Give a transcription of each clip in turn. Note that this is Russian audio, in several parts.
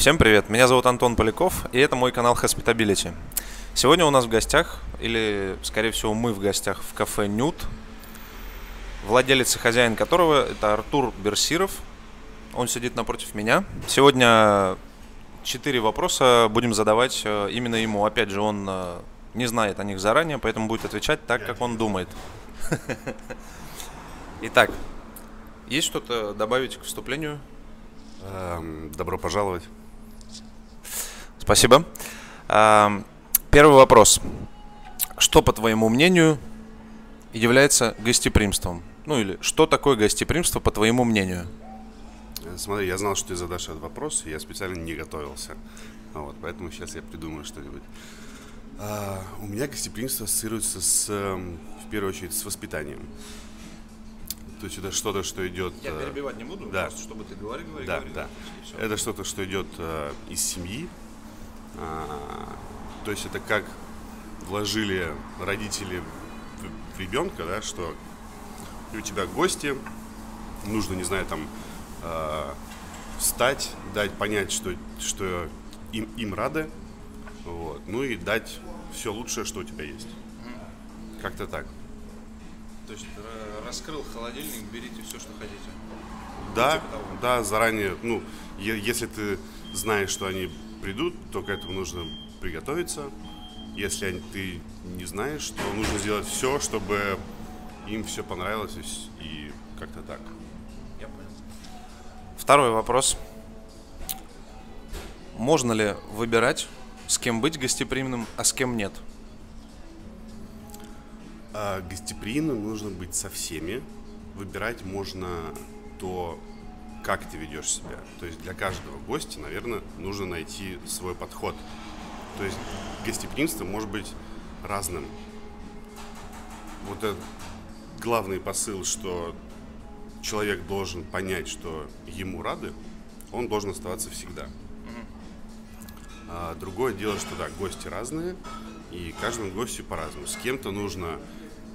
Всем привет, меня зовут Антон Поляков, и это мой канал Hospitability. Сегодня у нас в гостях, или, скорее всего, мы в гостях в кафе Нют, владелец и хозяин которого это Артур Берсиров. Он сидит напротив меня. Сегодня четыре вопроса будем задавать э, именно ему. Опять же, он э, не знает о них заранее, поэтому будет отвечать так, как он думает. Итак, есть что-то добавить к вступлению? Эм, добро пожаловать. Спасибо. Первый вопрос. Что, по твоему мнению, является гостеприимством? Ну или что такое гостеприимство, по твоему мнению? Э, смотри, я знал, что ты задашь этот вопрос, и я специально не готовился. Вот, поэтому сейчас я придумаю что-нибудь. А, у меня гостеприимство ассоциируется с, эм, в первую очередь, с воспитанием. То есть это что-то, что идет... Я э, перебивать не буду, да. просто чтобы ты говори, говори, Да, говори. да. Это что-то, что идет э, из семьи. А, то есть это как вложили родители в, ребенка, да, что у тебя гости, нужно, не знаю, там э, встать, дать понять, что, что им, им рады, вот, ну и дать все лучшее, что у тебя есть. Как-то так. То есть ра- раскрыл холодильник, берите все, что хотите. Да, типа того. да, заранее, ну, если ты знаешь, что они придут, то к этому нужно приготовиться. Если они- ты не знаешь, то нужно сделать все, чтобы им все понравилось и как-то так. Я понял. Второй вопрос. Можно ли выбирать, с кем быть гостеприимным, а с кем нет? А гостеприимным нужно быть со всеми. Выбирать можно то, как ты ведешь себя. То есть для каждого гостя, наверное, нужно найти свой подход. То есть гостеприимство может быть разным. Вот этот главный посыл, что человек должен понять, что ему рады, он должен оставаться всегда. А другое дело, что да, гости разные, и каждому гостю по-разному. С кем-то нужно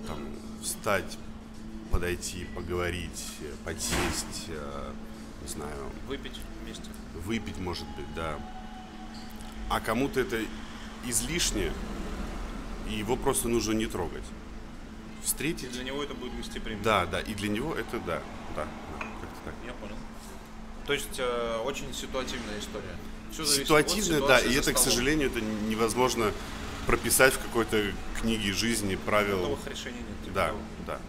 там встать, подойти, поговорить, э, подсесть, э, не знаю, Выпить вместе. выпить, может быть, да. А кому-то это излишне, и его просто нужно не трогать. И Встретить. для него это будет гостеприимно. Да, да, и для него это да, да, да, как-то так. Я понял. То есть э, очень ситуативная история. От Ситуативно, да, и это, к столом. сожалению, это невозможно прописать в какой-то книге жизни правил. Готовых решений нет. типа Да, того. да.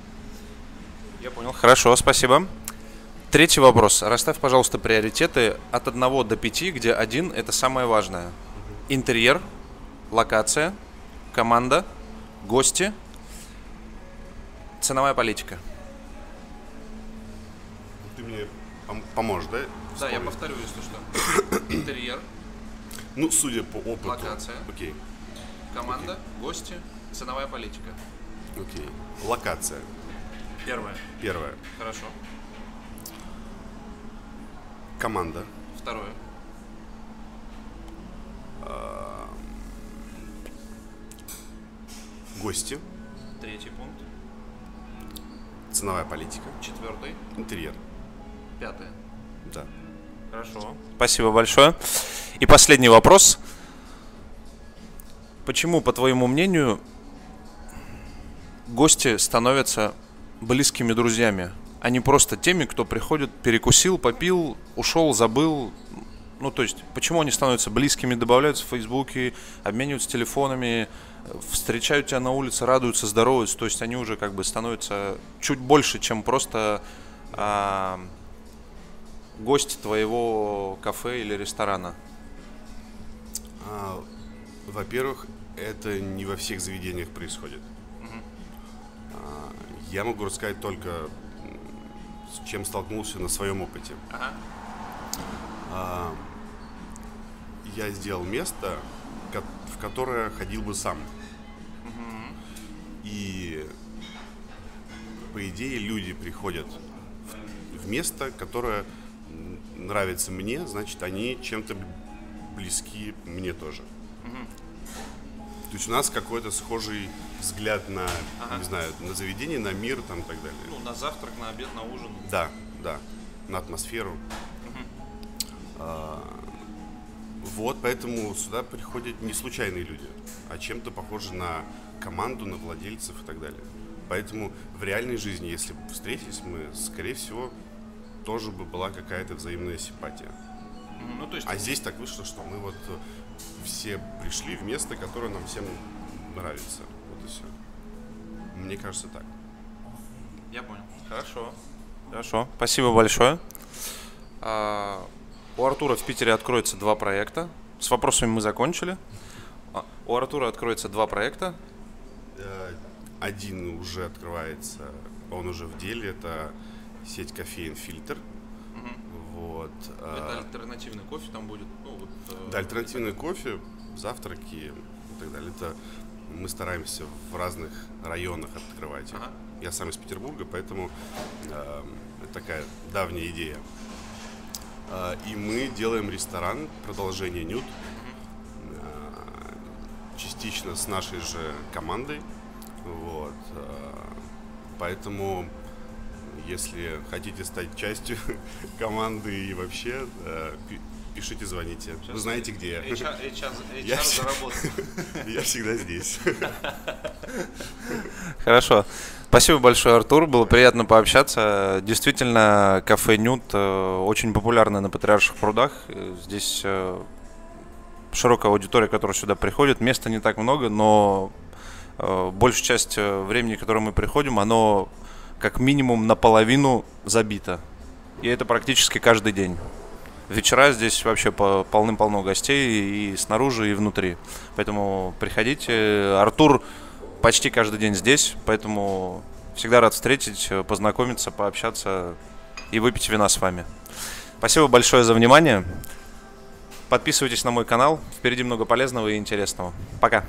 Я понял. Хорошо, спасибо. Третий вопрос. Расставь, пожалуйста, приоритеты от 1 до 5, где один это самое важное. Интерьер, локация, команда, гости, ценовая политика. Ты мне пом- поможешь, да? Да, я повторю, если что. Интерьер, Ну, судя по опыту. Локация. Окей, команда, гости, ценовая политика. окей. Локация. Первое. Первое. Хорошо. Команда. Второе. Гости. Третий пункт. Ценовая политика. Четвертый. Интерьер. Пятое. Да. Хорошо. Спасибо большое. И последний вопрос. Почему, по твоему мнению, гости становятся близкими друзьями, а не просто теми, кто приходит, перекусил, попил, ушел, забыл? Ну, то есть, почему они становятся близкими, добавляются в Фейсбуке, обмениваются телефонами, встречают тебя на улице, радуются, здороваются. То есть, они уже как бы становятся чуть больше, чем просто а, гость твоего кафе или ресторана? А, во-первых, это не во всех заведениях происходит. Я могу рассказать только, с чем столкнулся на своем опыте. Ага. А, я сделал место, в которое ходил бы сам. И по идее люди приходят в, в место, которое нравится мне, значит они чем-то близки мне тоже. То есть у нас какой-то схожий взгляд на, Ага. не знаю, на заведение, на мир там и так далее. Ну, на завтрак, на обед, на ужин. Да, да, на атмосферу. А, Вот, поэтому сюда приходят не случайные люди, а чем-то похожи на команду, на владельцев и так далее. Поэтому в реальной жизни, если бы встретились мы, скорее всего, тоже бы была какая-то взаимная симпатия. Ну, то есть... А здесь так вышло, что мы вот все пришли в место, которое нам всем нравится. Вот и все. Мне кажется так. Я понял. Хорошо. Хорошо. Спасибо большое. А, у Артура в Питере откроется два проекта. С вопросами мы закончили. А, у Артура откроется два проекта. Э, Один уже открывается, он уже в деле, это сеть кофеин «Фильтр». Вот. Это э, альтернативный кофе там будет. Ну, вот, э, Да, альтернативный кофе, завтраки и так далее. Это мы стараемся в разных районах открывать. Ага. Я сам из Петербурга, поэтому э, это такая давняя идея. Э, и мы делаем ресторан, продолжение Нют, э, частично с нашей же командой. Вот. э, Поэтому, если хотите стать частью команды и вообще, э, пи- пишите, звоните. Вы знаете, где я. HR, HR, Я HR заработал. Я всегда здесь. Хорошо. Спасибо большое, Артур. Было приятно пообщаться. Действительно, кафе Нют э, очень популярно на Патриарших прудах. Э, Здесь широкая аудитория, которая сюда приходит. Места не так много, но большая часть времени, которое мы приходим, оно как минимум наполовину забито. И это практически каждый день. Вечера здесь вообще по- полным-полно гостей и снаружи, и внутри. Поэтому приходите. Артур почти каждый день здесь, поэтому всегда рад встретить, познакомиться, пообщаться и выпить вина с вами. Спасибо большое за внимание. Подписывайтесь на мой канал. Впереди много полезного и интересного. Пока.